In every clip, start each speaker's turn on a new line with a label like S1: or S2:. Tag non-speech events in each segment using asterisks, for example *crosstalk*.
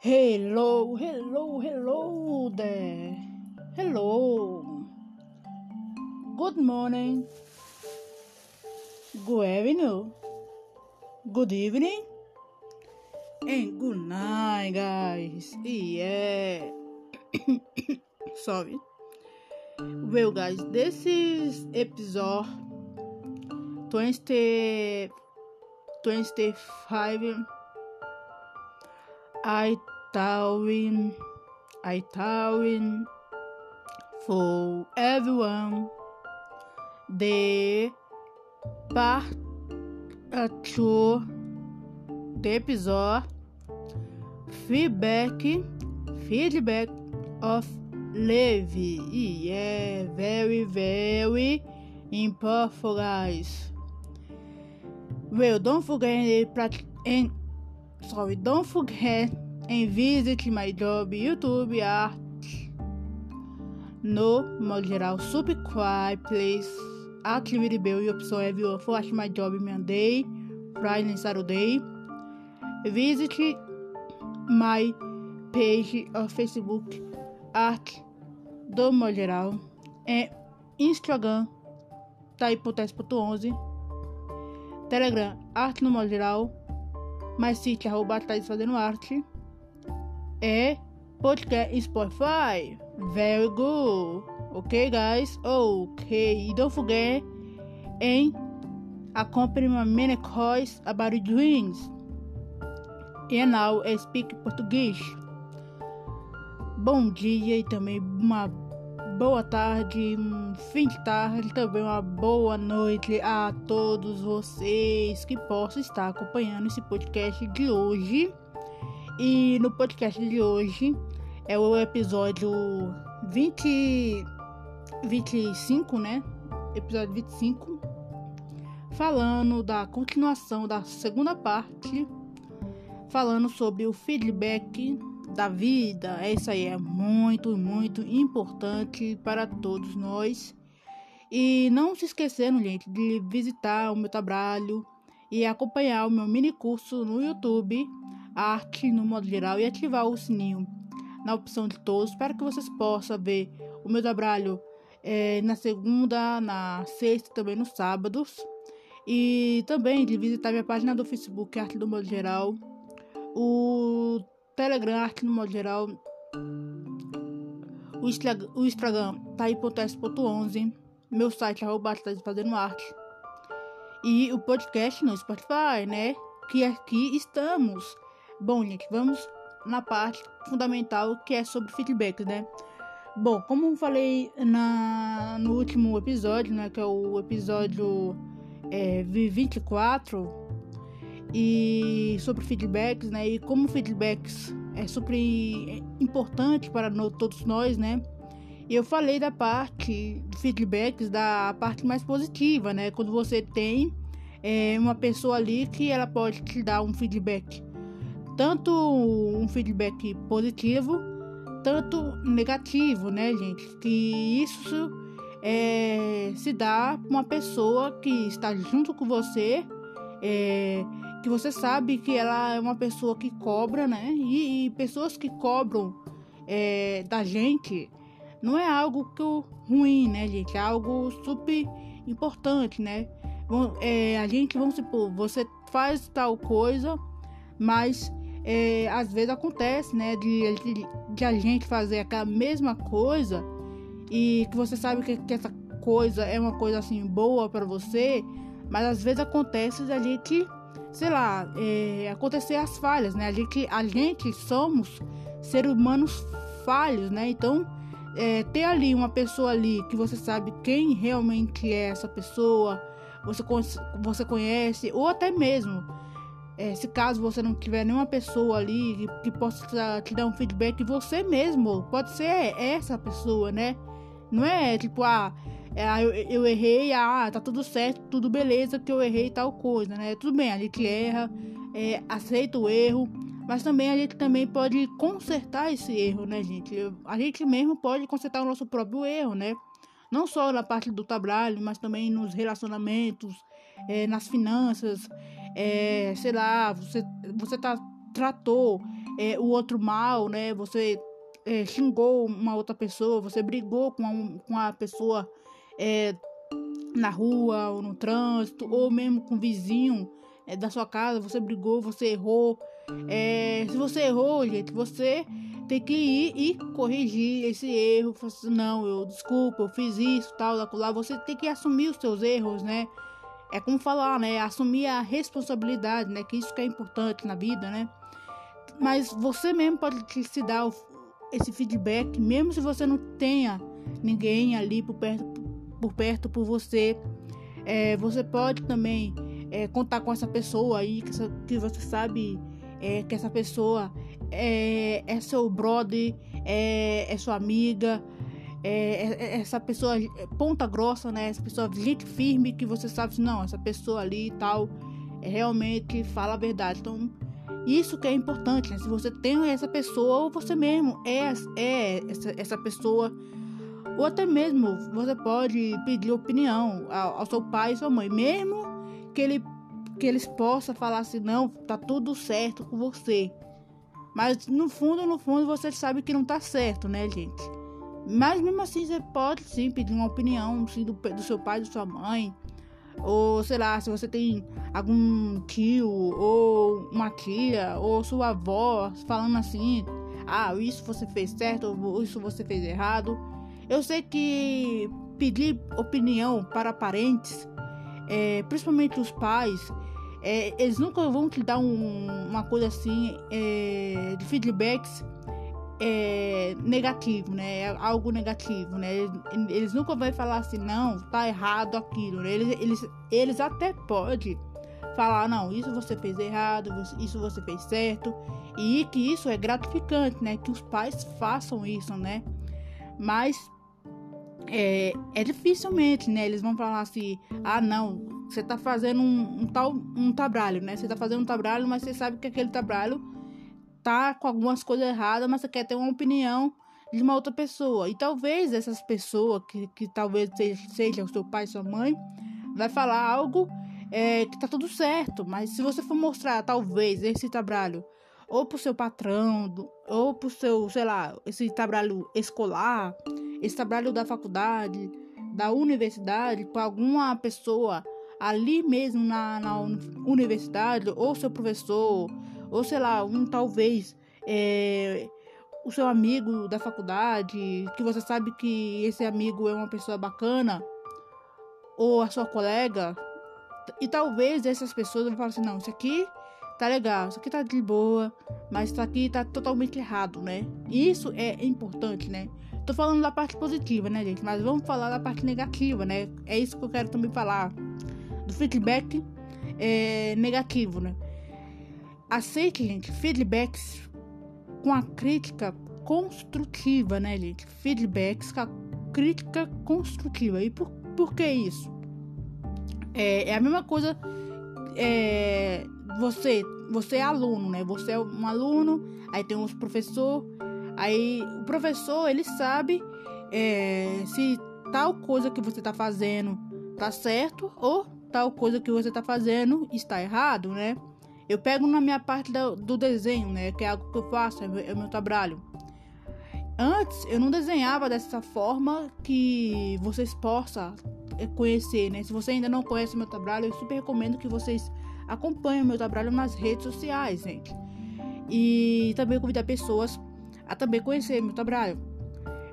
S1: Hello, hello, hello there. Hello. Good morning. Good evening. Good evening. And good night, guys. Yeah. *coughs* Sorry. Well, guys, this is episode 20, 25. I towing, I towing for everyone the part two the episode feedback feedback of Levi. Yeah, very very important guys. Well, don't forget and sorry, don't forget and visit my job YouTube art. No modo geral subscribe please. Activate the bell e é viu for watch my job Monday Friday and Saturday. Visit my page of Facebook art do modo geral e Instagram taipotes.11 Telegram arte no modo geral mais sítio arroba Thaís fazendo arte é podcast Spotify. Very good. Okay, guys? Okay. Don't forget and accompany my many calls about dreams. And now I speak português. Bom dia e também uma boa tarde, um fim de tarde, também uma boa noite a todos vocês que possam estar acompanhando esse podcast de hoje. E no podcast de hoje é o episódio 20, 25, né? Episódio 25, falando da continuação da segunda parte, falando sobre o feedback da vida. É isso aí, é muito, muito importante para todos nós. E não se esquecendo, gente, de visitar o meu trabalho e acompanhar o meu mini curso no YouTube, Arte no modo geral, e ativar o sininho na opção de todos para que vocês possam ver o meu trabalho é, na segunda, na sexta também nos sábados. E também de visitar minha página do Facebook Arte do Modo Geral, o Telegram Arte no modo geral. O, Instagram, o Instagram tá aí.s.11. Meu site arroba tá fazendo arte. E o podcast no Spotify, né? Que aqui estamos. Bom, gente, vamos na parte fundamental que é sobre feedback, né? Bom, como eu falei na, no último episódio, né? Que é o episódio é, 24 e sobre feedbacks, né? E como feedbacks é super importante para no, todos nós, né? Eu falei da parte feedbacks, da parte mais positiva, né? Quando você tem é, uma pessoa ali que ela pode te dar um feedback, tanto um feedback positivo, tanto negativo, né, gente? Que isso é, se dá uma pessoa que está junto com você. É, que você sabe que ela é uma pessoa que cobra, né? E, e pessoas que cobram é, da gente não é algo que ruim, né, gente? É algo super importante, né? É, a gente, vamos supor, você faz tal coisa, mas é, às vezes acontece, né, de, de, de, a gente fazer aquela mesma coisa e que você sabe que, que essa coisa é uma coisa assim boa para você, mas às vezes acontece a gente sei lá, é, acontecer as falhas, né? A gente, a gente somos seres humanos falhos, né? Então, é, ter ali uma pessoa ali que você sabe quem realmente é essa pessoa, você, você conhece, ou até mesmo, é, se caso você não tiver nenhuma pessoa ali que, que possa te dar um feedback, você mesmo pode ser essa pessoa, né? Não é tipo, ah, é, eu, eu, errei, ah, tá tudo certo, tudo beleza que eu errei tal coisa, né? Tudo bem, a gente erra, é, aceita o erro, mas também a gente também pode consertar esse erro, né, gente? A gente mesmo pode consertar o nosso próprio erro, né? Não só na parte do trabalho, mas também nos relacionamentos, é, nas finanças, é, sei lá, você, você tá, tratou é, o outro mal, né? Você é, xingou uma outra pessoa, você brigou com a, com a pessoa é, na rua ou no trânsito, ou mesmo com o vizinho é, da sua casa, você brigou, você errou. É, se você errou, gente, você tem que ir e corrigir esse erro. Assim, não, eu desculpa, eu fiz isso, tal, lá. Você tem que assumir os seus erros, né? É como falar, né? Assumir a responsabilidade, né? Que isso que é importante na vida, né? Mas você mesmo pode se dar esse feedback, mesmo se você não tenha ninguém ali por perto, por, perto por você. É, você pode também é, contar com essa pessoa aí que, que você sabe é, que essa pessoa é, é seu brother, é, é sua amiga, é, é, essa pessoa ponta grossa, né? Essa pessoa gente firme que você sabe assim, não, essa pessoa ali e tal realmente fala a verdade. Então, isso que é importante, né? Se você tem essa pessoa ou você mesmo é, é essa, essa pessoa ou até mesmo você pode pedir opinião ao, ao seu pai e sua mãe, mesmo que ele que eles possam falar assim, não, tá tudo certo com você. Mas no fundo, no fundo, você sabe que não tá certo, né, gente? Mas mesmo assim, você pode sim pedir uma opinião sim, do, do seu pai, da sua mãe. Ou sei lá, se você tem algum tio, ou uma tia, ou sua avó falando assim: ah, isso você fez certo, ou isso você fez errado. Eu sei que pedir opinião para parentes, é, principalmente os pais, é, eles nunca vão te dar um, uma coisa assim é, de feedbacks é, negativo, né? Algo negativo, né? Eles, nunca vão falar assim, não, tá errado aquilo. Né? Eles, eles, eles até podem falar, não, isso você fez errado, isso você fez certo. E que isso é gratificante, né? Que os pais façam isso, né? Mas é, é dificilmente, né? Eles vão falar assim, ah, não, você tá fazendo um, um, tal um trabalho, né? Você tá fazendo um trabalho, mas você sabe que aquele trabalho tá com algumas coisas erradas, mas você quer ter uma opinião de uma outra pessoa. E talvez essas pessoas, que, que talvez seja, seja o seu pai, sua mãe, vai falar algo é, que tá tudo certo. Mas se você for mostrar, talvez, esse trabalho ou pro seu patrão, ou pro seu, sei lá, esse trabalho escolar, esse trabalho da faculdade, da universidade, para alguma pessoa ali mesmo na, na universidade, ou seu professor, ou sei lá, um talvez é, o seu amigo da faculdade, que você sabe que esse amigo é uma pessoa bacana, ou a sua colega, e talvez essas pessoas vão falar assim: não, isso aqui tá legal, isso aqui tá de boa, mas isso aqui tá totalmente errado, né? Isso é importante, né? Tô falando da parte positiva, né, gente? Mas vamos falar da parte negativa, né? É isso que eu quero também falar do feedback é, negativo, né? Aceite, gente, feedbacks com a crítica construtiva, né, gente? Feedbacks com a crítica construtiva. E por, por que isso? É, é a mesma coisa. É, você, você é aluno, né? Você é um aluno, aí tem uns professor, aí o professor ele sabe é, se tal coisa que você tá fazendo tá certo ou tal coisa que você está fazendo está errado, né? Eu pego na minha parte do, do desenho, né? Que é algo que eu faço, é, meu, é o meu trabalho. Antes eu não desenhava dessa forma que vocês possam é, conhecer, né? Se você ainda não conhece meu trabalho, eu super recomendo que vocês acompanhem o meu trabalho nas redes sociais, gente. E também convidar pessoas a também conhecer meu trabalho.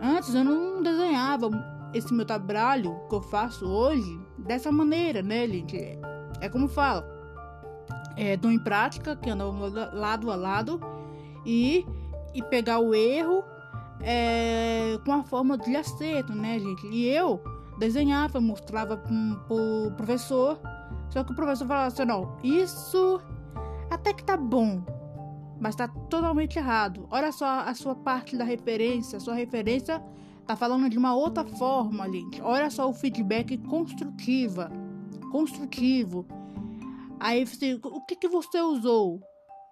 S1: Antes eu não desenhava esse meu trabalho que eu faço hoje dessa maneira, né, gente? É como fala. É, dou em prática, que ando lado a lado, e, e pegar o erro é, com a forma de acerto, né, gente? E eu desenhava, mostrava pro professor, só que o professor falava assim, não, isso até que tá bom, mas tá totalmente errado. Olha só a sua parte da referência, a sua referência tá falando de uma outra forma, gente. Olha só o feedback construtiva, construtivo. Aí você, o que que você usou,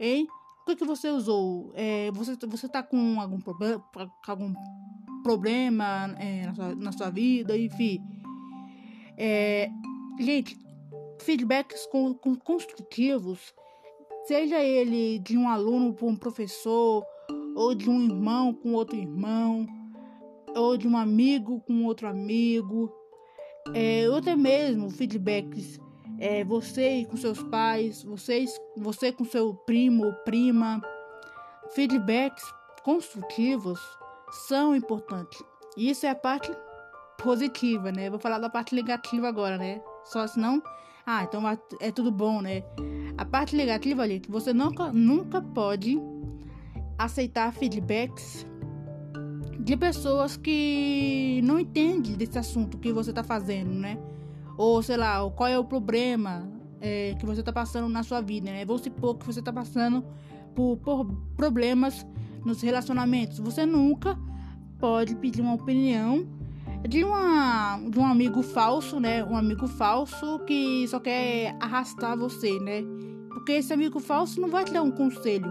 S1: hein? O que que você usou? É, você você tá com algum problema, algum problema é, na, sua, na sua vida, enfim. É, gente, feedbacks com, com construtivos seja ele de um aluno para um professor, ou de um irmão com outro irmão, ou de um amigo com outro amigo, é, ou até mesmo feedbacks, é, você com seus pais, vocês, você com seu primo ou prima, feedbacks construtivos são importantes. Isso é a parte positiva, né? Vou falar da parte negativa agora, né? Só senão, ah, então é tudo bom, né? A parte negativa, gente, você nunca, nunca pode aceitar feedbacks de pessoas que não entendem desse assunto que você está fazendo, né? Ou sei lá, qual é o problema é, que você está passando na sua vida, né? Vou supor que você está passando por, por problemas nos relacionamentos. Você nunca pode pedir uma opinião de, uma, de um amigo falso, né? Um amigo falso que só quer arrastar você, né? Porque esse amigo falso não vai te dar um conselho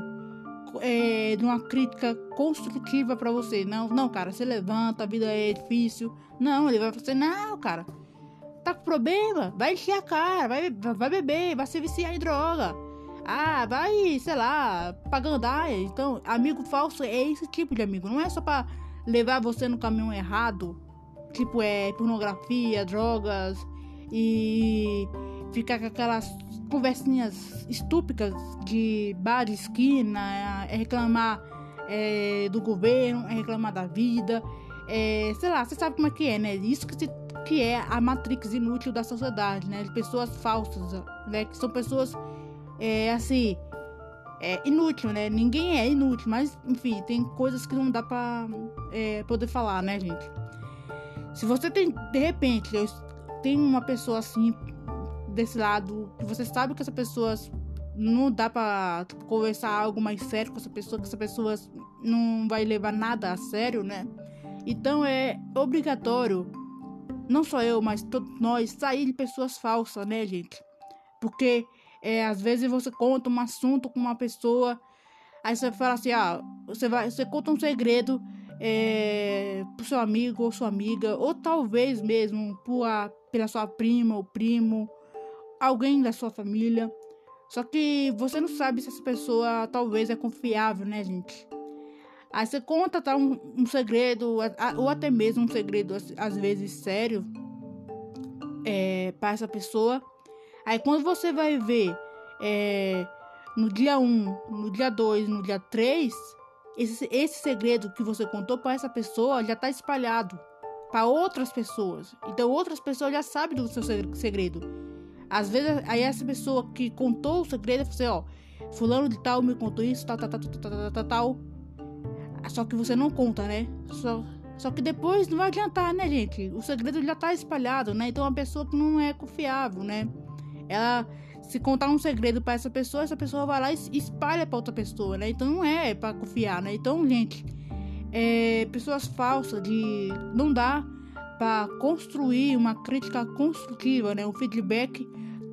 S1: é, de uma crítica construtiva para você. Não, não, cara, você levanta, a vida é difícil. Não, ele vai fazer, não, cara, tá com problema, vai encher a cara, vai, vai beber, vai se viciar em droga. Ah, vai, sei lá, pagandar. Então, amigo falso é esse tipo de amigo. Não é só pra levar você no caminho errado. Tipo, é pornografia, drogas e ficar com aquelas conversinhas estúpidas de bar de esquina, é reclamar é, do governo, é reclamar da vida, é, sei lá, você sabe como é que é, né? Isso que, se, que é a matrix inútil da sociedade, né? De pessoas falsas, né? Que são pessoas, é, assim, é inútil, né? Ninguém é inútil, mas, enfim, tem coisas que não dá pra é, poder falar, né, gente? Se você tem, de repente, tem uma pessoa assim desse lado, que você sabe que essa pessoa não dá para conversar algo mais sério com essa pessoa, que essa pessoa não vai levar nada a sério, né? Então é obrigatório, não só eu, mas todos nós, sair de pessoas falsas, né, gente? Porque é, às vezes você conta um assunto com uma pessoa, aí você fala assim, ah, você vai, você conta um segredo é, pro seu amigo ou sua amiga, ou talvez mesmo por pela sua prima ou primo, alguém da sua família. Só que você não sabe se essa pessoa talvez é confiável, né, gente? Aí você conta tá, um, um segredo, ou até mesmo um segredo, às vezes sério, é, para essa pessoa. Aí quando você vai ver é, no dia 1, um, no dia 2, no dia 3, esse, esse segredo que você contou para essa pessoa já está espalhado para outras pessoas. Então outras pessoas já sabem do seu segredo. Às vezes, aí essa pessoa que contou o segredo, você, ó, fulano de tal me contou isso, tal, tal, tal, tal, tal, tal, tal. Só que você não conta, né? Só, só que depois não vai adiantar, né, gente? O segredo já tá espalhado, né? Então, uma pessoa que não é confiável, né? Ela, se contar um segredo para essa pessoa, essa pessoa vai lá e espalha para outra pessoa, né? Então, não é para confiar, né? Então, gente, é, pessoas falsas de não dá para construir uma crítica construtiva, né? Um feedback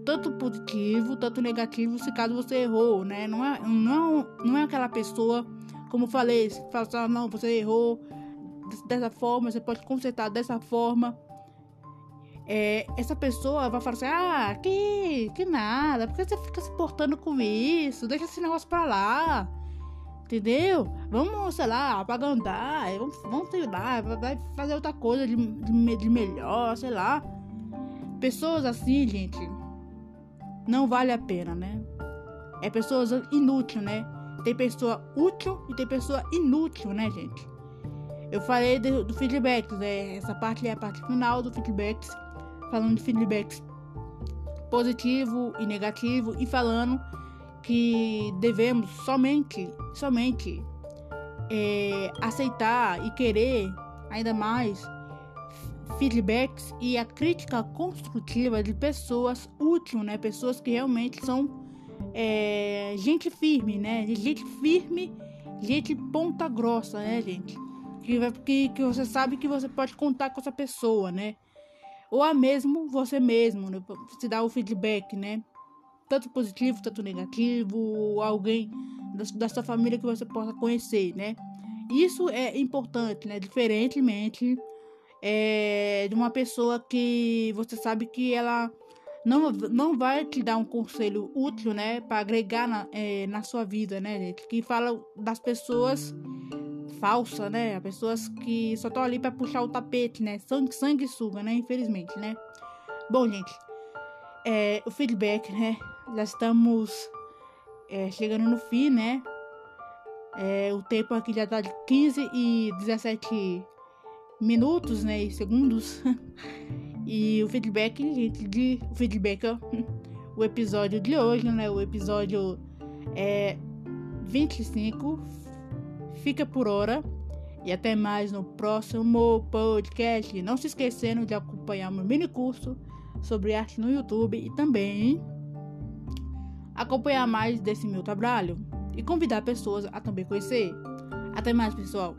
S1: tanto positivo, tanto negativo, se caso você errou, né? Não é, não, não é aquela pessoa, como falei, fala assim, ah, não, você errou dessa forma, você pode consertar dessa forma. É, essa pessoa vai falar assim, ah, que, que nada, porque você fica se portando com isso, deixa esse negócio pra lá. Entendeu? Vamos, sei lá, apagandar, vamos, vamos sei lá, vai fazer outra coisa de, de, de melhor, sei lá. Pessoas assim, gente, não vale a pena, né? É pessoas inúteis, né? Tem pessoa útil e tem pessoa inútil, né, gente? Eu falei do, do feedback, né? Essa parte é a parte final do feedback, falando de feedbacks positivo e negativo e falando que devemos somente, somente é, aceitar e querer ainda mais feedbacks e a crítica construtiva de pessoas úteis, né? Pessoas que realmente são é, gente firme, né? Gente firme, gente ponta grossa, né, gente? Que, que, que você sabe que você pode contar com essa pessoa, né? Ou a mesmo você mesmo, né? Se dá o feedback, né? tanto positivo, tanto negativo, alguém da, da sua família que você possa conhecer, né? Isso é importante, né? Diferentemente é, de uma pessoa que você sabe que ela não, não vai te dar um conselho útil, né, para agregar na, é, na sua vida, né, gente? Que fala das pessoas falsas, né? Pessoas que só estão ali para puxar o tapete, né? Sangue, sanguessuga, né? Infelizmente, né? Bom, gente, é, o feedback, né? Já estamos é, chegando no fim, né? É, o tempo aqui já tá de 15 e 17 minutos, né? E segundos. *laughs* E o feedback, gente, de, o feedback, ó, *laughs* o episódio de hoje, né? O episódio é 25. Fica por hora. E até mais no próximo podcast. Não se esquecendo de acompanhar meu mini curso sobre arte no YouTube e também acompanhar mais desse meu trabalho e convidar pessoas a também conhecer. Até mais, pessoal.